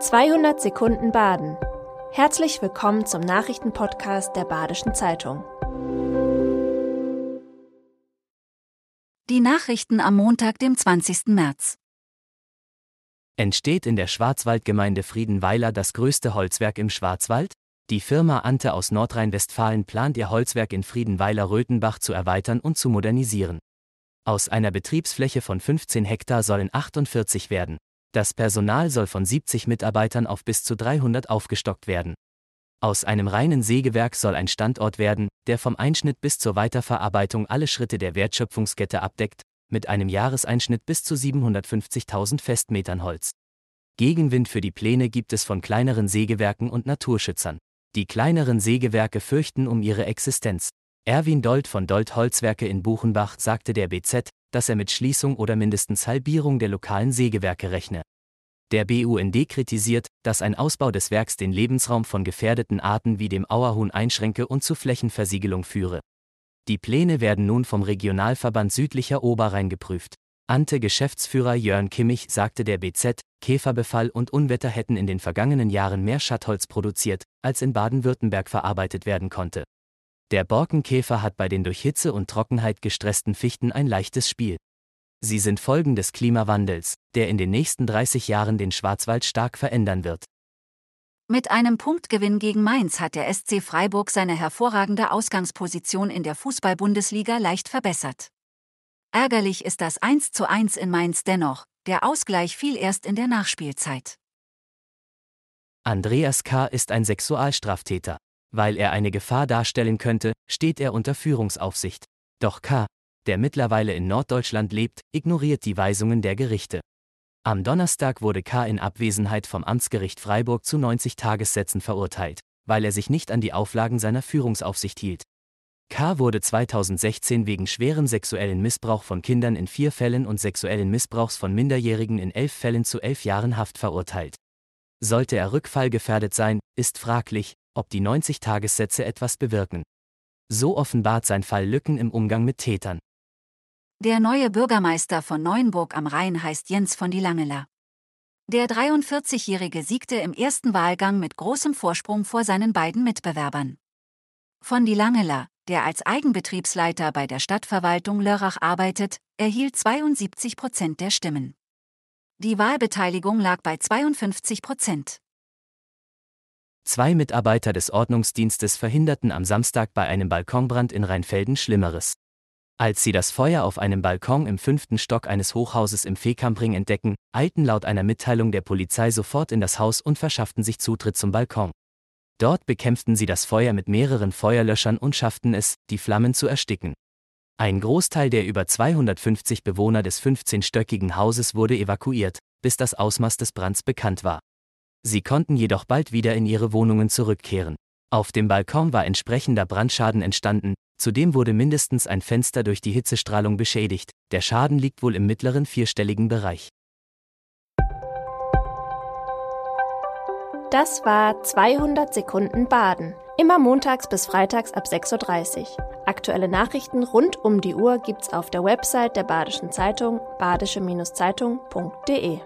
200 Sekunden Baden. Herzlich willkommen zum Nachrichtenpodcast der Badischen Zeitung. Die Nachrichten am Montag, dem 20. März. Entsteht in der Schwarzwaldgemeinde Friedenweiler das größte Holzwerk im Schwarzwald? Die Firma Ante aus Nordrhein-Westfalen plant ihr Holzwerk in Friedenweiler-Röthenbach zu erweitern und zu modernisieren. Aus einer Betriebsfläche von 15 Hektar sollen 48 werden. Das Personal soll von 70 Mitarbeitern auf bis zu 300 aufgestockt werden. Aus einem reinen Sägewerk soll ein Standort werden, der vom Einschnitt bis zur Weiterverarbeitung alle Schritte der Wertschöpfungskette abdeckt, mit einem Jahreseinschnitt bis zu 750.000 Festmetern Holz. Gegenwind für die Pläne gibt es von kleineren Sägewerken und Naturschützern. Die kleineren Sägewerke fürchten um ihre Existenz. Erwin Dold von Dold Holzwerke in Buchenbach sagte der BZ, dass er mit Schließung oder mindestens Halbierung der lokalen Sägewerke rechne. Der BUND kritisiert, dass ein Ausbau des Werks den Lebensraum von gefährdeten Arten wie dem Auerhuhn einschränke und zu Flächenversiegelung führe. Die Pläne werden nun vom Regionalverband Südlicher Oberrhein geprüft. Ante-Geschäftsführer Jörn Kimmich sagte der BZ, Käferbefall und Unwetter hätten in den vergangenen Jahren mehr Schattholz produziert, als in Baden-Württemberg verarbeitet werden konnte. Der Borkenkäfer hat bei den durch Hitze und Trockenheit gestressten Fichten ein leichtes Spiel. Sie sind Folgen des Klimawandels, der in den nächsten 30 Jahren den Schwarzwald stark verändern wird. Mit einem Punktgewinn gegen Mainz hat der SC Freiburg seine hervorragende Ausgangsposition in der Fußball-Bundesliga leicht verbessert. Ärgerlich ist das 1 zu 1 in Mainz dennoch, der Ausgleich fiel erst in der Nachspielzeit. Andreas K. ist ein Sexualstraftäter. Weil er eine Gefahr darstellen könnte, steht er unter Führungsaufsicht. Doch K., der mittlerweile in Norddeutschland lebt, ignoriert die Weisungen der Gerichte. Am Donnerstag wurde K. in Abwesenheit vom Amtsgericht Freiburg zu 90 Tagessätzen verurteilt, weil er sich nicht an die Auflagen seiner Führungsaufsicht hielt. K. wurde 2016 wegen schweren sexuellen Missbrauch von Kindern in vier Fällen und sexuellen Missbrauchs von Minderjährigen in elf Fällen zu elf Jahren Haft verurteilt. Sollte er rückfallgefährdet sein, ist fraglich, ob die 90 Tagessätze etwas bewirken. So offenbart sein Fall Lücken im Umgang mit Tätern. Der neue Bürgermeister von Neuenburg am Rhein heißt Jens von die Langela. Der 43-Jährige siegte im ersten Wahlgang mit großem Vorsprung vor seinen beiden Mitbewerbern. Von die Langela, der als Eigenbetriebsleiter bei der Stadtverwaltung Lörrach arbeitet, erhielt 72 Prozent der Stimmen. Die Wahlbeteiligung lag bei 52 Prozent. Zwei Mitarbeiter des Ordnungsdienstes verhinderten am Samstag bei einem Balkonbrand in Rheinfelden Schlimmeres. Als sie das Feuer auf einem Balkon im fünften Stock eines Hochhauses im Feekampring entdecken, eilten laut einer Mitteilung der Polizei sofort in das Haus und verschafften sich Zutritt zum Balkon. Dort bekämpften sie das Feuer mit mehreren Feuerlöschern und schafften es, die Flammen zu ersticken. Ein Großteil der über 250 Bewohner des 15-stöckigen Hauses wurde evakuiert, bis das Ausmaß des Brands bekannt war. Sie konnten jedoch bald wieder in ihre Wohnungen zurückkehren. Auf dem Balkon war entsprechender Brandschaden entstanden, zudem wurde mindestens ein Fenster durch die Hitzestrahlung beschädigt, der Schaden liegt wohl im mittleren vierstelligen Bereich. Das war 200 Sekunden Baden. Immer montags bis freitags ab 6.30 Uhr. Aktuelle Nachrichten rund um die Uhr gibt's auf der Website der Badischen Zeitung badische-zeitung.de.